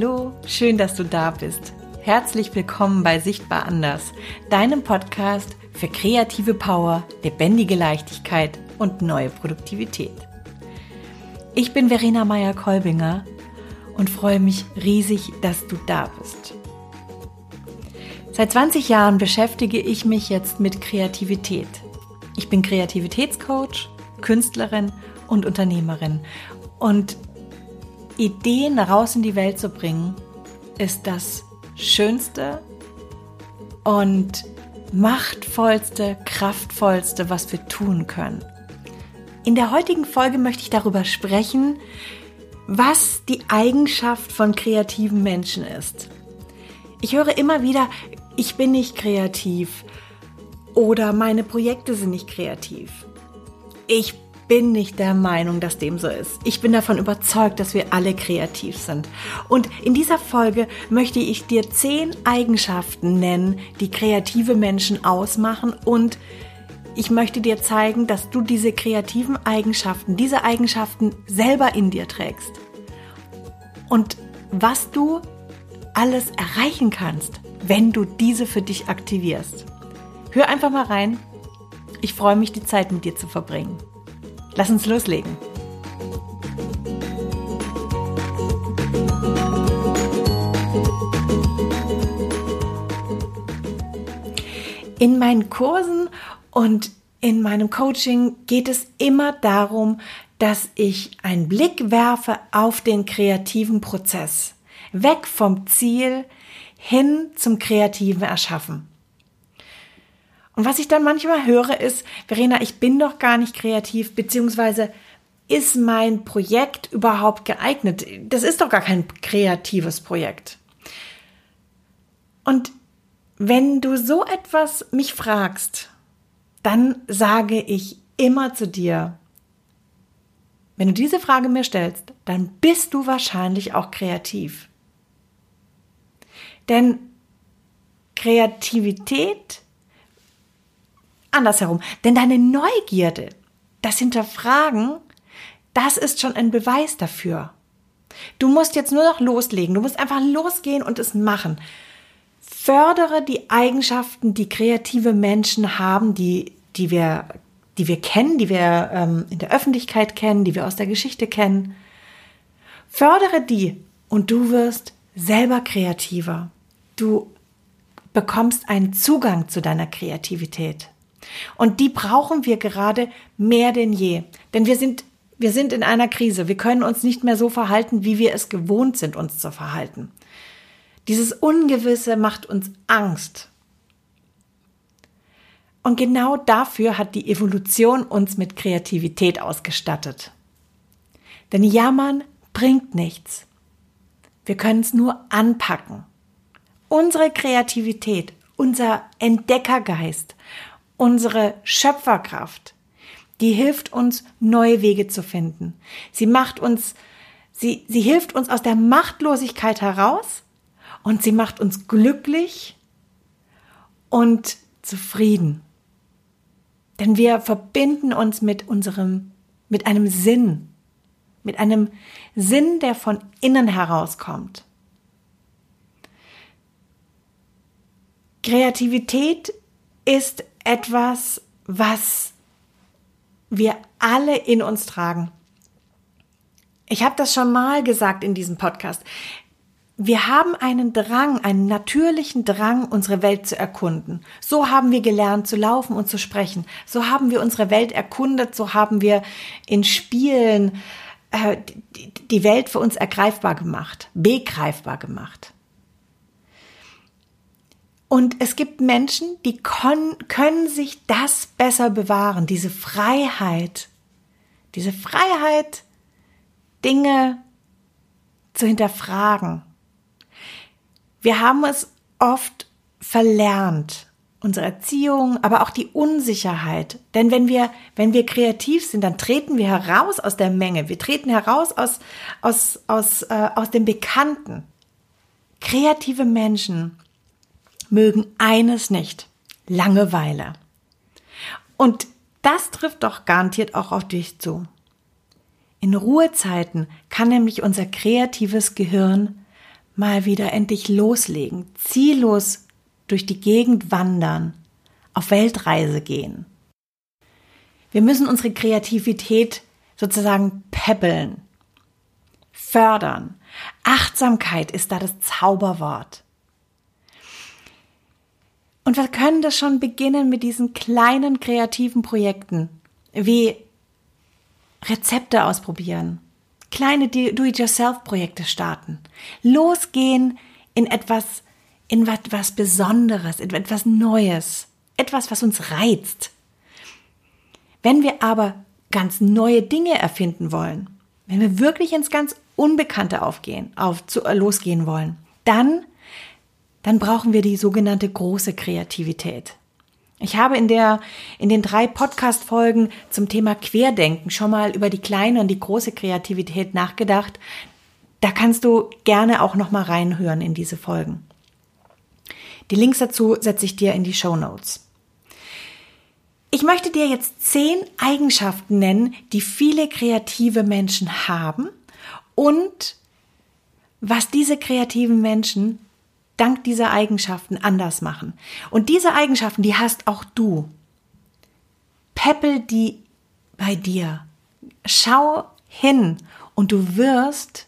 Hallo, schön, dass du da bist. Herzlich willkommen bei Sichtbar Anders, deinem Podcast für kreative Power, lebendige Leichtigkeit und neue Produktivität. Ich bin Verena Meyer-Kolbinger und freue mich riesig, dass du da bist. Seit 20 Jahren beschäftige ich mich jetzt mit Kreativität. Ich bin Kreativitätscoach, Künstlerin und Unternehmerin und Ideen raus in die Welt zu bringen, ist das Schönste und machtvollste, kraftvollste, was wir tun können. In der heutigen Folge möchte ich darüber sprechen, was die Eigenschaft von kreativen Menschen ist. Ich höre immer wieder, ich bin nicht kreativ oder meine Projekte sind nicht kreativ. Ich bin nicht der Meinung, dass dem so ist. Ich bin davon überzeugt, dass wir alle kreativ sind. Und in dieser Folge möchte ich dir zehn Eigenschaften nennen, die kreative Menschen ausmachen und ich möchte dir zeigen, dass du diese kreativen Eigenschaften, diese Eigenschaften selber in dir trägst. Und was du alles erreichen kannst, wenn du diese für dich aktivierst. Hör einfach mal rein. Ich freue mich, die Zeit mit dir zu verbringen. Lass uns loslegen. In meinen Kursen und in meinem Coaching geht es immer darum, dass ich einen Blick werfe auf den kreativen Prozess. Weg vom Ziel hin zum kreativen Erschaffen. Und was ich dann manchmal höre ist, Verena, ich bin doch gar nicht kreativ, beziehungsweise ist mein Projekt überhaupt geeignet? Das ist doch gar kein kreatives Projekt. Und wenn du so etwas mich fragst, dann sage ich immer zu dir, wenn du diese Frage mir stellst, dann bist du wahrscheinlich auch kreativ. Denn Kreativität andersherum. Denn deine Neugierde, das Hinterfragen, das ist schon ein Beweis dafür. Du musst jetzt nur noch loslegen. Du musst einfach losgehen und es machen. Fördere die Eigenschaften, die kreative Menschen haben, die, die wir, die wir kennen, die wir ähm, in der Öffentlichkeit kennen, die wir aus der Geschichte kennen. Fördere die und du wirst selber kreativer. Du bekommst einen Zugang zu deiner Kreativität. Und die brauchen wir gerade mehr denn je. Denn wir sind, wir sind in einer Krise. Wir können uns nicht mehr so verhalten, wie wir es gewohnt sind, uns zu verhalten. Dieses Ungewisse macht uns Angst. Und genau dafür hat die Evolution uns mit Kreativität ausgestattet. Denn Jammern bringt nichts. Wir können es nur anpacken. Unsere Kreativität, unser Entdeckergeist, unsere Schöpferkraft, die hilft uns, neue Wege zu finden. Sie macht uns, sie, sie hilft uns aus der Machtlosigkeit heraus und sie macht uns glücklich und zufrieden. Denn wir verbinden uns mit unserem, mit einem Sinn, mit einem Sinn, der von innen herauskommt. Kreativität ist etwas, was wir alle in uns tragen. Ich habe das schon mal gesagt in diesem Podcast. Wir haben einen Drang, einen natürlichen Drang, unsere Welt zu erkunden. So haben wir gelernt zu laufen und zu sprechen. So haben wir unsere Welt erkundet. So haben wir in Spielen äh, die Welt für uns ergreifbar gemacht, begreifbar gemacht. Und es gibt Menschen, die können, sich das besser bewahren, diese Freiheit, diese Freiheit, Dinge zu hinterfragen. Wir haben es oft verlernt, unsere Erziehung, aber auch die Unsicherheit. Denn wenn wir, wenn wir kreativ sind, dann treten wir heraus aus der Menge. Wir treten heraus aus, aus, aus, äh, aus dem Bekannten. Kreative Menschen mögen eines nicht. Langeweile. Und das trifft doch garantiert auch auf dich zu. In Ruhezeiten kann nämlich unser kreatives Gehirn mal wieder endlich loslegen, ziellos durch die Gegend wandern, auf Weltreise gehen. Wir müssen unsere Kreativität sozusagen peppeln, fördern. Achtsamkeit ist da das Zauberwort. Und wir können das schon beginnen mit diesen kleinen kreativen Projekten, wie Rezepte ausprobieren, kleine Do-it-yourself-Projekte starten, losgehen in etwas, in etwas Besonderes, in etwas Neues, etwas, was uns reizt. Wenn wir aber ganz neue Dinge erfinden wollen, wenn wir wirklich ins ganz Unbekannte aufgehen, auf, zu, losgehen wollen, dann, dann brauchen wir die sogenannte große Kreativität. Ich habe in der, in den drei Podcast-Folgen zum Thema Querdenken schon mal über die kleine und die große Kreativität nachgedacht. Da kannst du gerne auch noch mal reinhören in diese Folgen. Die Links dazu setze ich dir in die Show Notes. Ich möchte dir jetzt zehn Eigenschaften nennen, die viele kreative Menschen haben und was diese kreativen Menschen dank dieser Eigenschaften anders machen. Und diese Eigenschaften, die hast auch du. Peppel die bei dir. Schau hin und du wirst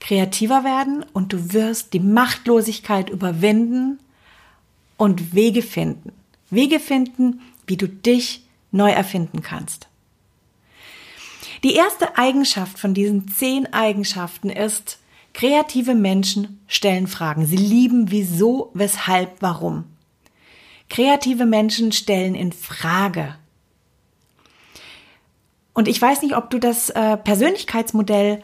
kreativer werden und du wirst die Machtlosigkeit überwinden und Wege finden. Wege finden, wie du dich neu erfinden kannst. Die erste Eigenschaft von diesen zehn Eigenschaften ist, Kreative Menschen stellen Fragen. Sie lieben wieso, weshalb, warum. Kreative Menschen stellen in Frage. Und ich weiß nicht, ob du das äh, Persönlichkeitsmodell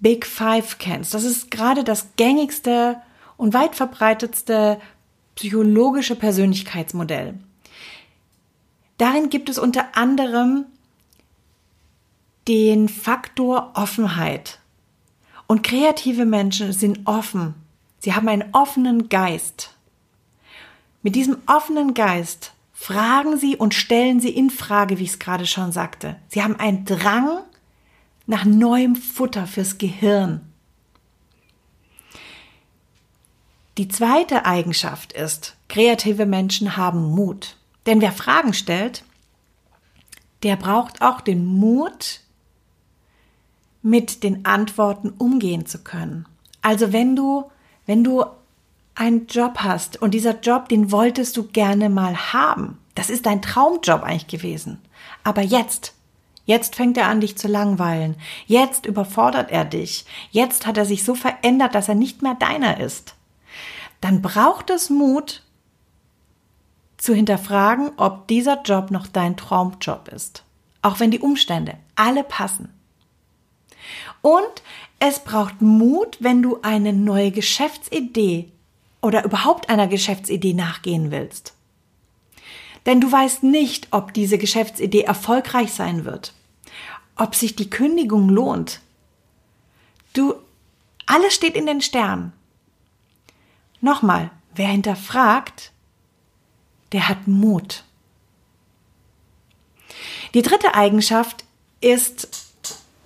Big Five kennst. Das ist gerade das gängigste und weit verbreitetste psychologische Persönlichkeitsmodell. Darin gibt es unter anderem den Faktor Offenheit. Und kreative Menschen sind offen. Sie haben einen offenen Geist. Mit diesem offenen Geist fragen sie und stellen sie in Frage, wie ich es gerade schon sagte. Sie haben einen Drang nach neuem Futter fürs Gehirn. Die zweite Eigenschaft ist, kreative Menschen haben Mut. Denn wer Fragen stellt, der braucht auch den Mut, mit den Antworten umgehen zu können. Also wenn du, wenn du einen Job hast und dieser Job, den wolltest du gerne mal haben. Das ist dein Traumjob eigentlich gewesen. Aber jetzt, jetzt fängt er an, dich zu langweilen. Jetzt überfordert er dich. Jetzt hat er sich so verändert, dass er nicht mehr deiner ist. Dann braucht es Mut, zu hinterfragen, ob dieser Job noch dein Traumjob ist. Auch wenn die Umstände alle passen. Und es braucht Mut, wenn du eine neue Geschäftsidee oder überhaupt einer Geschäftsidee nachgehen willst. Denn du weißt nicht, ob diese Geschäftsidee erfolgreich sein wird, ob sich die Kündigung lohnt. Du, alles steht in den Sternen. Nochmal, wer hinterfragt, der hat Mut. Die dritte Eigenschaft ist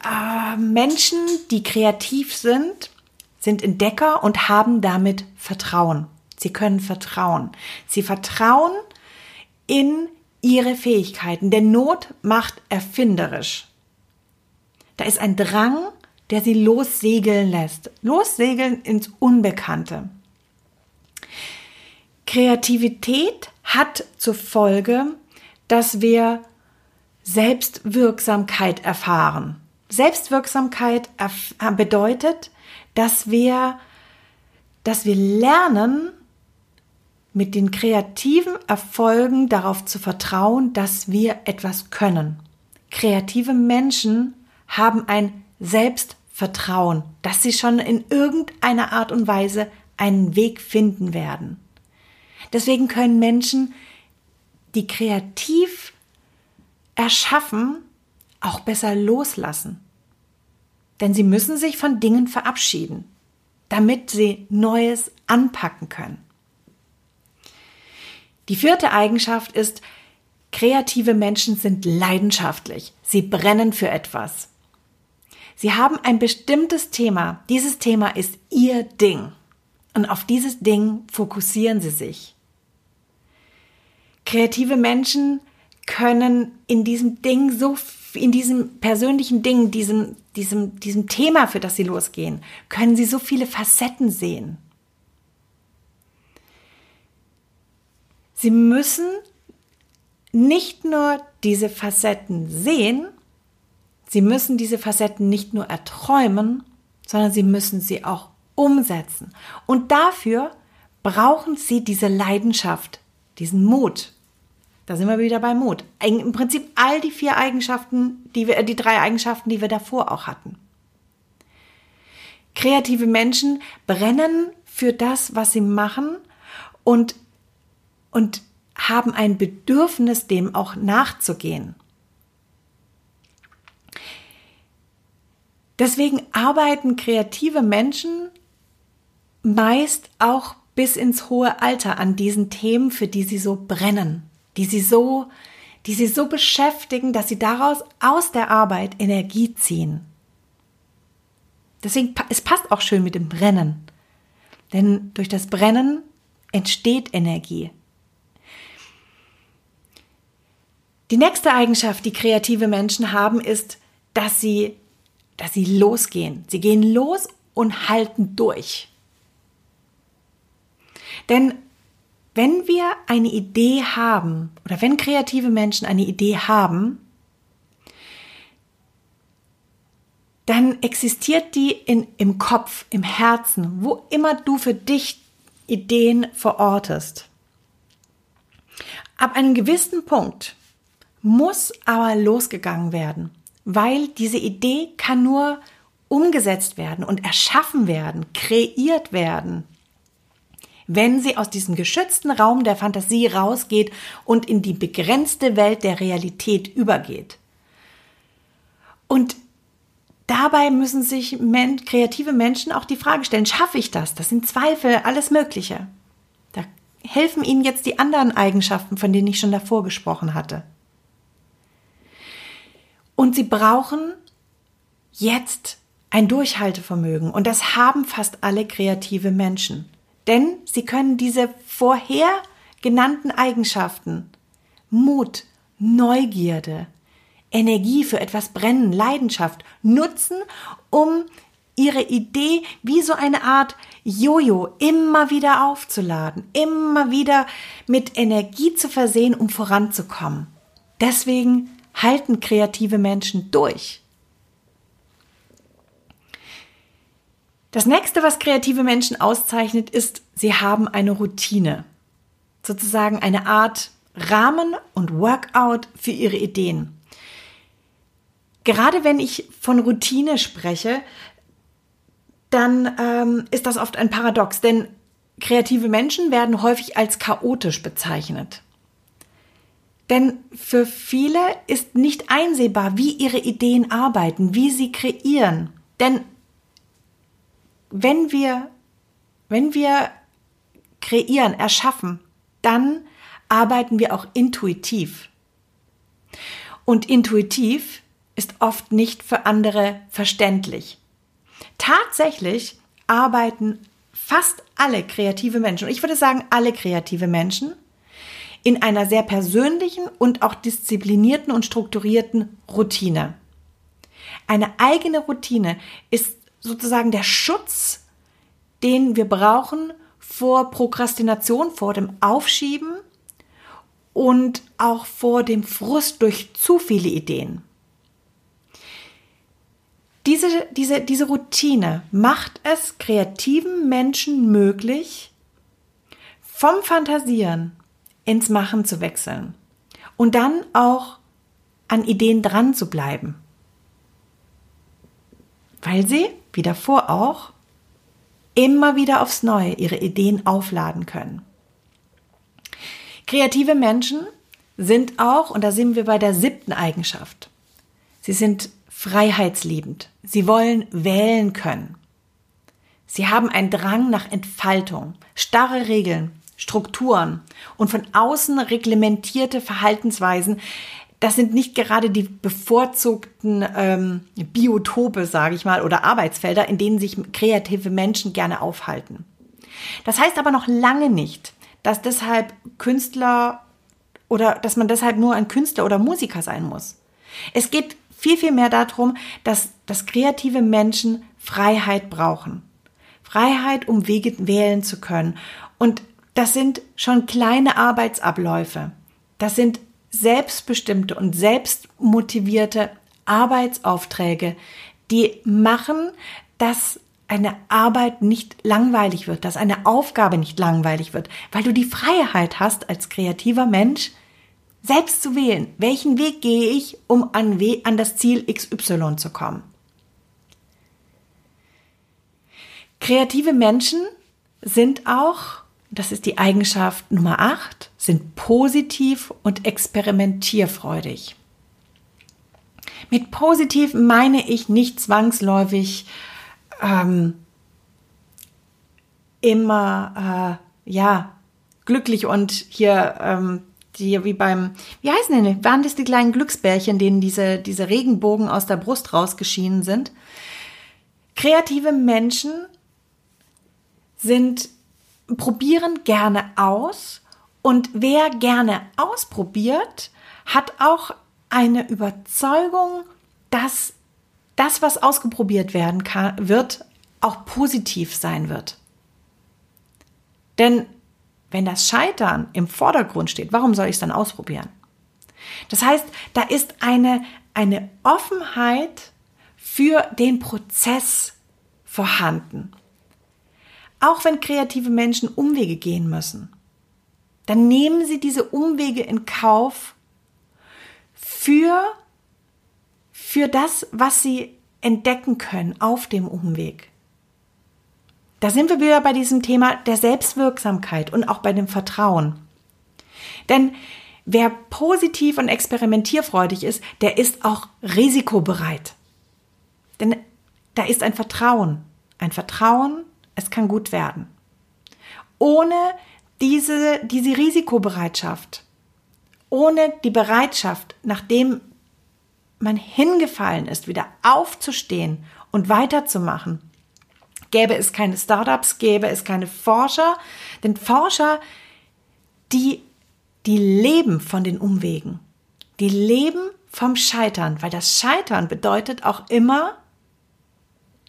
äh, Menschen, die kreativ sind, sind Entdecker und haben damit Vertrauen. Sie können vertrauen. Sie vertrauen in ihre Fähigkeiten. Denn Not macht erfinderisch. Da ist ein Drang, der sie lossegeln lässt. Lossegeln ins Unbekannte. Kreativität hat zur Folge, dass wir Selbstwirksamkeit erfahren. Selbstwirksamkeit bedeutet, dass wir, dass wir lernen, mit den kreativen Erfolgen darauf zu vertrauen, dass wir etwas können. Kreative Menschen haben ein Selbstvertrauen, dass sie schon in irgendeiner Art und Weise einen Weg finden werden. Deswegen können Menschen, die kreativ erschaffen, auch besser loslassen. Denn sie müssen sich von Dingen verabschieden, damit sie Neues anpacken können. Die vierte Eigenschaft ist, kreative Menschen sind leidenschaftlich. Sie brennen für etwas. Sie haben ein bestimmtes Thema. Dieses Thema ist Ihr Ding. Und auf dieses Ding fokussieren Sie sich. Kreative Menschen können in diesem Ding so, in diesem persönlichen Ding, diesem, diesem, diesem Thema, für das sie losgehen, können sie so viele Facetten sehen. Sie müssen nicht nur diese Facetten sehen, sie müssen diese Facetten nicht nur erträumen, sondern sie müssen sie auch umsetzen. Und dafür brauchen sie diese Leidenschaft, diesen Mut. Da sind wir wieder bei Mut. Im Prinzip all die vier Eigenschaften, die wir, die drei Eigenschaften, die wir davor auch hatten. Kreative Menschen brennen für das, was sie machen und, und haben ein Bedürfnis, dem auch nachzugehen. Deswegen arbeiten kreative Menschen meist auch bis ins hohe Alter an diesen Themen, für die sie so brennen, die sie so, die sie so beschäftigen, dass sie daraus aus der Arbeit Energie ziehen. Deswegen, es passt auch schön mit dem Brennen. Denn durch das Brennen entsteht Energie. Die nächste Eigenschaft, die kreative Menschen haben, ist, dass sie, dass sie losgehen. Sie gehen los und halten durch. Denn wenn wir eine Idee haben oder wenn kreative Menschen eine Idee haben, dann existiert die in, im Kopf, im Herzen, wo immer du für dich Ideen verortest. Ab einem gewissen Punkt muss aber losgegangen werden, weil diese Idee kann nur umgesetzt werden und erschaffen werden, kreiert werden wenn sie aus diesem geschützten Raum der Fantasie rausgeht und in die begrenzte Welt der Realität übergeht. Und dabei müssen sich men kreative Menschen auch die Frage stellen, schaffe ich das? Das sind Zweifel, alles Mögliche. Da helfen ihnen jetzt die anderen Eigenschaften, von denen ich schon davor gesprochen hatte. Und sie brauchen jetzt ein Durchhaltevermögen. Und das haben fast alle kreative Menschen. Denn sie können diese vorher genannten Eigenschaften Mut, Neugierde, Energie für etwas brennen, Leidenschaft nutzen, um ihre Idee wie so eine Art Jojo immer wieder aufzuladen, immer wieder mit Energie zu versehen, um voranzukommen. Deswegen halten kreative Menschen durch. Das nächste, was kreative Menschen auszeichnet, ist, sie haben eine Routine. Sozusagen eine Art Rahmen und Workout für ihre Ideen. Gerade wenn ich von Routine spreche, dann ähm, ist das oft ein Paradox, denn kreative Menschen werden häufig als chaotisch bezeichnet. Denn für viele ist nicht einsehbar, wie ihre Ideen arbeiten, wie sie kreieren. Denn wenn wir, wenn wir kreieren, erschaffen, dann arbeiten wir auch intuitiv. Und intuitiv ist oft nicht für andere verständlich. Tatsächlich arbeiten fast alle kreative Menschen, ich würde sagen alle kreative Menschen, in einer sehr persönlichen und auch disziplinierten und strukturierten Routine. Eine eigene Routine ist sozusagen der Schutz, den wir brauchen vor Prokrastination, vor dem Aufschieben und auch vor dem Frust durch zu viele Ideen. Diese, diese, diese Routine macht es kreativen Menschen möglich, vom Fantasieren ins Machen zu wechseln und dann auch an Ideen dran zu bleiben. Weil sie wie davor auch, immer wieder aufs Neue ihre Ideen aufladen können. Kreative Menschen sind auch, und da sind wir bei der siebten Eigenschaft, sie sind freiheitsliebend. Sie wollen wählen können. Sie haben einen Drang nach Entfaltung, starre Regeln, Strukturen und von außen reglementierte Verhaltensweisen. Das sind nicht gerade die bevorzugten ähm, Biotope, sage ich mal, oder Arbeitsfelder, in denen sich kreative Menschen gerne aufhalten. Das heißt aber noch lange nicht, dass deshalb Künstler oder dass man deshalb nur ein Künstler oder Musiker sein muss. Es geht viel, viel mehr darum, dass, dass kreative Menschen Freiheit brauchen. Freiheit, um Wege wählen zu können. Und das sind schon kleine Arbeitsabläufe. Das sind selbstbestimmte und selbstmotivierte Arbeitsaufträge, die machen, dass eine Arbeit nicht langweilig wird, dass eine Aufgabe nicht langweilig wird, weil du die Freiheit hast, als kreativer Mensch selbst zu wählen, welchen Weg gehe ich, um an, an das Ziel XY zu kommen. Kreative Menschen sind auch, das ist die Eigenschaft Nummer 8, sind positiv und experimentierfreudig. Mit positiv meine ich nicht zwangsläufig ähm, immer äh, ja glücklich und hier ähm, die wie beim wie heißen denn waren das die kleinen Glücksbärchen denen diese diese Regenbogen aus der Brust rausgeschienen sind kreative Menschen sind probieren gerne aus und wer gerne ausprobiert hat auch eine Überzeugung dass das, was ausgeprobiert werden kann, wird, auch positiv sein wird. Denn wenn das Scheitern im Vordergrund steht, warum soll ich es dann ausprobieren? Das heißt, da ist eine, eine Offenheit für den Prozess vorhanden. Auch wenn kreative Menschen Umwege gehen müssen, dann nehmen sie diese Umwege in Kauf für für das, was sie entdecken können auf dem Umweg. Da sind wir wieder bei diesem Thema der Selbstwirksamkeit und auch bei dem Vertrauen. Denn wer positiv und experimentierfreudig ist, der ist auch risikobereit. Denn da ist ein Vertrauen. Ein Vertrauen, es kann gut werden. Ohne diese, diese Risikobereitschaft, ohne die Bereitschaft, nachdem man hingefallen ist, wieder aufzustehen und weiterzumachen, gäbe es keine Startups, gäbe es keine Forscher, denn Forscher, die, die leben von den Umwegen, die leben vom Scheitern, weil das Scheitern bedeutet auch immer,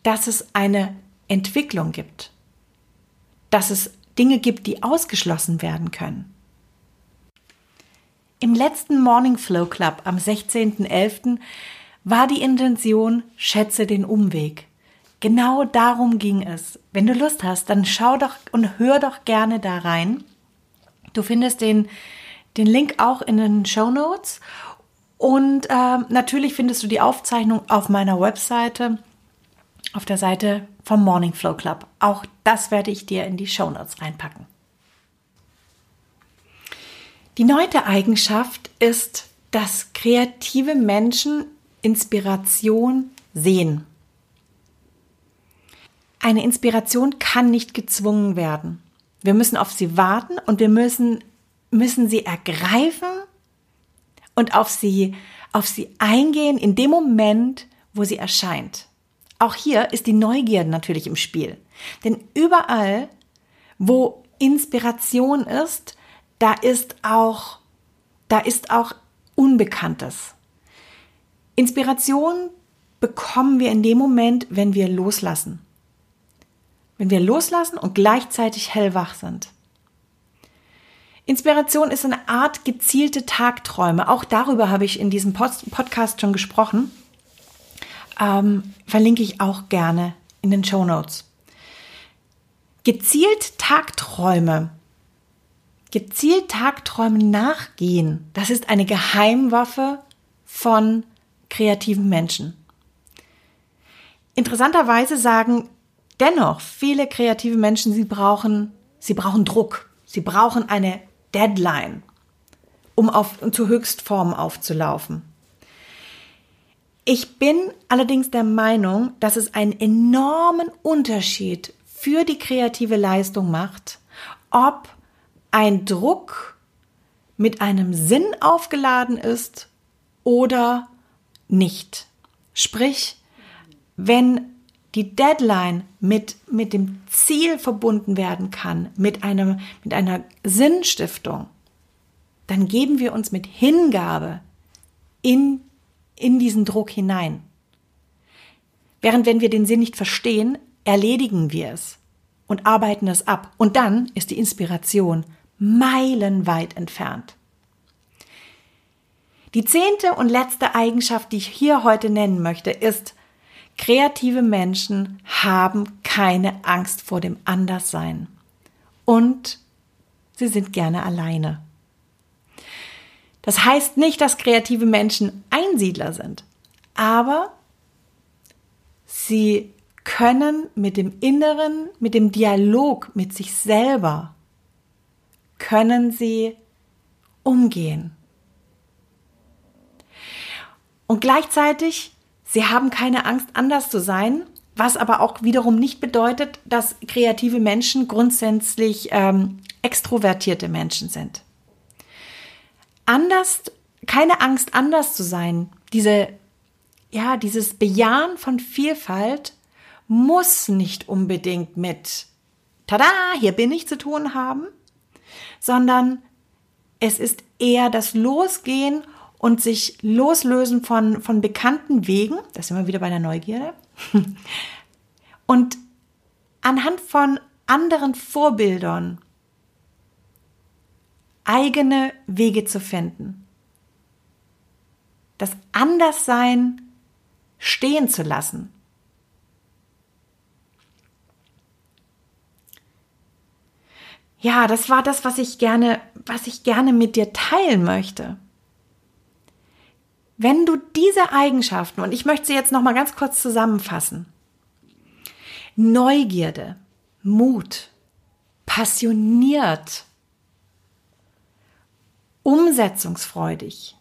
dass es eine Entwicklung gibt, dass es Dinge gibt, die ausgeschlossen werden können. Im letzten Morning Flow Club am 16.11. war die Intention, schätze den Umweg. Genau darum ging es. Wenn du Lust hast, dann schau doch und hör doch gerne da rein. Du findest den, den Link auch in den Show Notes. Und äh, natürlich findest du die Aufzeichnung auf meiner Webseite, auf der Seite vom Morning Flow Club. Auch das werde ich dir in die Show Notes reinpacken. Die neunte Eigenschaft ist, dass kreative Menschen Inspiration sehen. Eine Inspiration kann nicht gezwungen werden. Wir müssen auf sie warten und wir müssen, müssen sie ergreifen und auf sie, auf sie eingehen in dem Moment, wo sie erscheint. Auch hier ist die Neugier natürlich im Spiel. Denn überall, wo Inspiration ist, da ist auch, da ist auch Unbekanntes. Inspiration bekommen wir in dem Moment, wenn wir loslassen. Wenn wir loslassen und gleichzeitig hellwach sind. Inspiration ist eine Art gezielte Tagträume. Auch darüber habe ich in diesem Podcast schon gesprochen. Ähm, verlinke ich auch gerne in den Show Notes. Gezielt Tagträume Gezielt Tagträumen nachgehen, das ist eine Geheimwaffe von kreativen Menschen. Interessanterweise sagen dennoch viele kreative Menschen, sie brauchen, sie brauchen Druck, sie brauchen eine Deadline, um auf, um zu Höchstformen aufzulaufen. Ich bin allerdings der Meinung, dass es einen enormen Unterschied für die kreative Leistung macht, ob ein Druck mit einem Sinn aufgeladen ist oder nicht. Sprich, wenn die Deadline mit, mit dem Ziel verbunden werden kann, mit, einem, mit einer Sinnstiftung, dann geben wir uns mit Hingabe in, in diesen Druck hinein. Während wenn wir den Sinn nicht verstehen, erledigen wir es und arbeiten es ab. Und dann ist die Inspiration meilenweit entfernt. Die zehnte und letzte Eigenschaft, die ich hier heute nennen möchte, ist, kreative Menschen haben keine Angst vor dem Anderssein. Und sie sind gerne alleine. Das heißt nicht, dass kreative Menschen Einsiedler sind, aber sie können mit dem Inneren, mit dem Dialog mit sich selber, können sie umgehen. Und gleichzeitig, sie haben keine Angst, anders zu sein, was aber auch wiederum nicht bedeutet, dass kreative Menschen grundsätzlich ähm, extrovertierte Menschen sind. Anders, keine Angst, anders zu sein, diese, ja, dieses Bejahen von Vielfalt muss nicht unbedingt mit Tada, hier bin ich zu tun haben, sondern es ist eher das Losgehen und sich loslösen von, von bekannten Wegen, das sind wir wieder bei der Neugierde, und anhand von anderen Vorbildern eigene Wege zu finden. Das Anderssein stehen zu lassen. Ja, das war das, was ich gerne, was ich gerne mit dir teilen möchte. Wenn du diese Eigenschaften, und ich möchte sie jetzt noch mal ganz kurz zusammenfassen. Neugierde, Mut, passioniert, umsetzungsfreudig,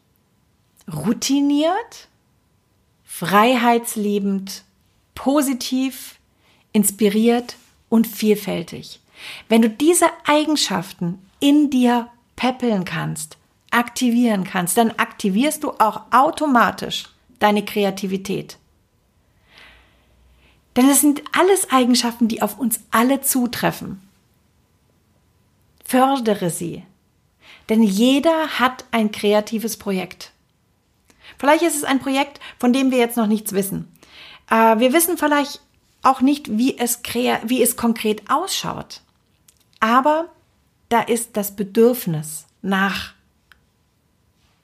routiniert, freiheitsliebend, positiv, inspiriert und vielfältig. Wenn du diese Eigenschaften in dir peppeln kannst, aktivieren kannst, dann aktivierst du auch automatisch deine Kreativität. Denn es sind alles Eigenschaften, die auf uns alle zutreffen. Fördere sie. Denn jeder hat ein kreatives Projekt. Vielleicht ist es ein Projekt, von dem wir jetzt noch nichts wissen. Äh, wir wissen vielleicht auch nicht, wie es, wie es konkret ausschaut. Aber da ist das Bedürfnis nach,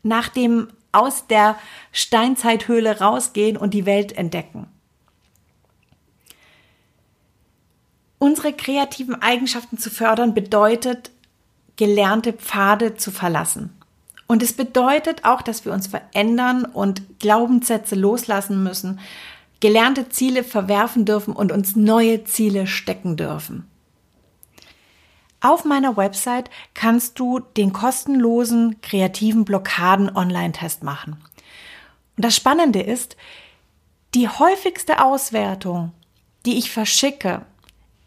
nach dem aus der Steinzeithöhle rausgehen und die Welt entdecken. Unsere kreativen Eigenschaften zu fördern bedeutet, gelernte Pfade zu verlassen. Und es bedeutet auch, dass wir uns verändern und Glaubenssätze loslassen müssen, gelernte Ziele verwerfen dürfen und uns neue Ziele stecken dürfen. Auf meiner Website kannst du den kostenlosen kreativen Blockaden Online-Test machen. Und das Spannende ist, die häufigste Auswertung, die ich verschicke,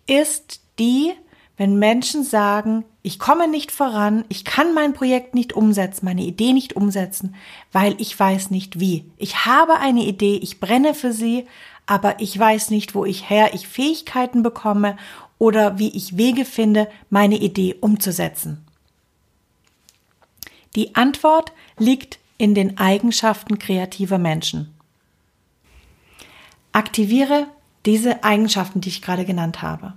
ist die, wenn Menschen sagen, ich komme nicht voran, ich kann mein Projekt nicht umsetzen, meine Idee nicht umsetzen, weil ich weiß nicht wie. Ich habe eine Idee, ich brenne für sie, aber ich weiß nicht, wo ich her ich Fähigkeiten bekomme oder wie ich Wege finde, meine Idee umzusetzen? Die Antwort liegt in den Eigenschaften kreativer Menschen. Aktiviere diese Eigenschaften, die ich gerade genannt habe.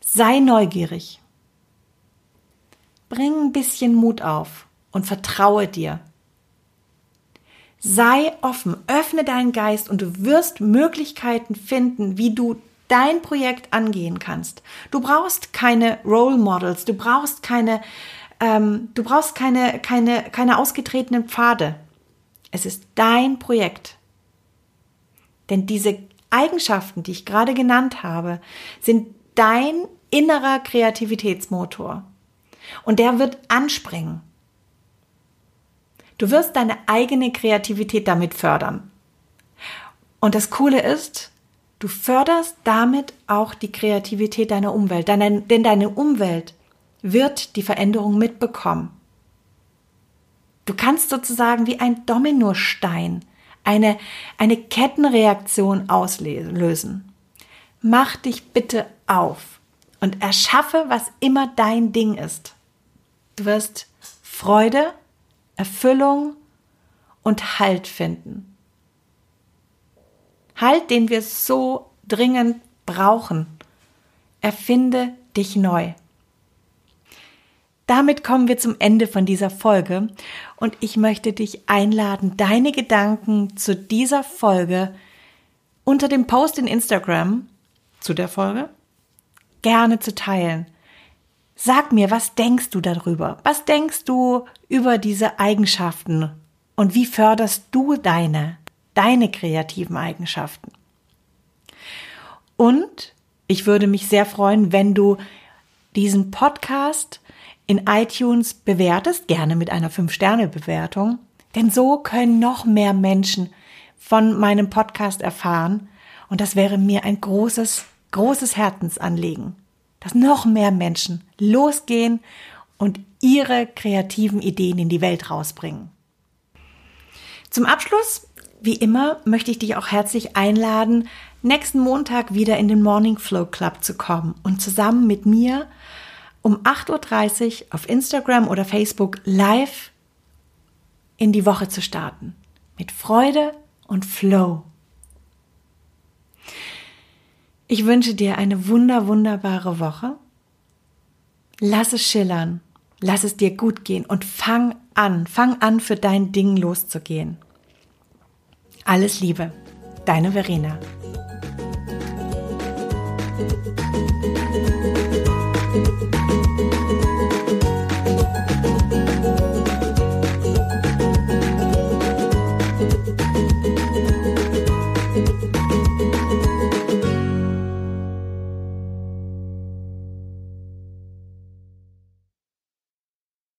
Sei neugierig. Bring ein bisschen Mut auf und vertraue dir. Sei offen, öffne deinen Geist und du wirst Möglichkeiten finden, wie du dein Projekt angehen kannst. Du brauchst keine Role Models, du brauchst keine, ähm, du brauchst keine, keine, keine ausgetretenen Pfade. Es ist dein Projekt. Denn diese Eigenschaften, die ich gerade genannt habe, sind dein innerer Kreativitätsmotor. Und der wird anspringen. Du wirst deine eigene Kreativität damit fördern. Und das Coole ist, Du förderst damit auch die Kreativität deiner Umwelt, denn deine Umwelt wird die Veränderung mitbekommen. Du kannst sozusagen wie ein Dominostein eine, eine Kettenreaktion auslösen. Mach dich bitte auf und erschaffe, was immer dein Ding ist. Du wirst Freude, Erfüllung und Halt finden. Halt, den wir so dringend brauchen. Erfinde dich neu. Damit kommen wir zum Ende von dieser Folge und ich möchte dich einladen, deine Gedanken zu dieser Folge unter dem Post in Instagram zu der Folge gerne zu teilen. Sag mir, was denkst du darüber? Was denkst du über diese Eigenschaften? Und wie förderst du deine, deine kreativen Eigenschaften? Und ich würde mich sehr freuen, wenn du diesen Podcast in iTunes bewertest, gerne mit einer 5-Sterne-Bewertung. Denn so können noch mehr Menschen von meinem Podcast erfahren. Und das wäre mir ein großes, großes Herzensanliegen, dass noch mehr Menschen losgehen und ihre kreativen Ideen in die Welt rausbringen. Zum Abschluss, wie immer, möchte ich dich auch herzlich einladen, nächsten Montag wieder in den Morning Flow Club zu kommen und zusammen mit mir um 8.30 Uhr auf Instagram oder Facebook live in die Woche zu starten. Mit Freude und Flow. Ich wünsche dir eine wunder, wunderbare Woche. Lass es schillern. Lass es dir gut gehen und fang an, fang an für dein Ding loszugehen. Alles Liebe, deine Verena.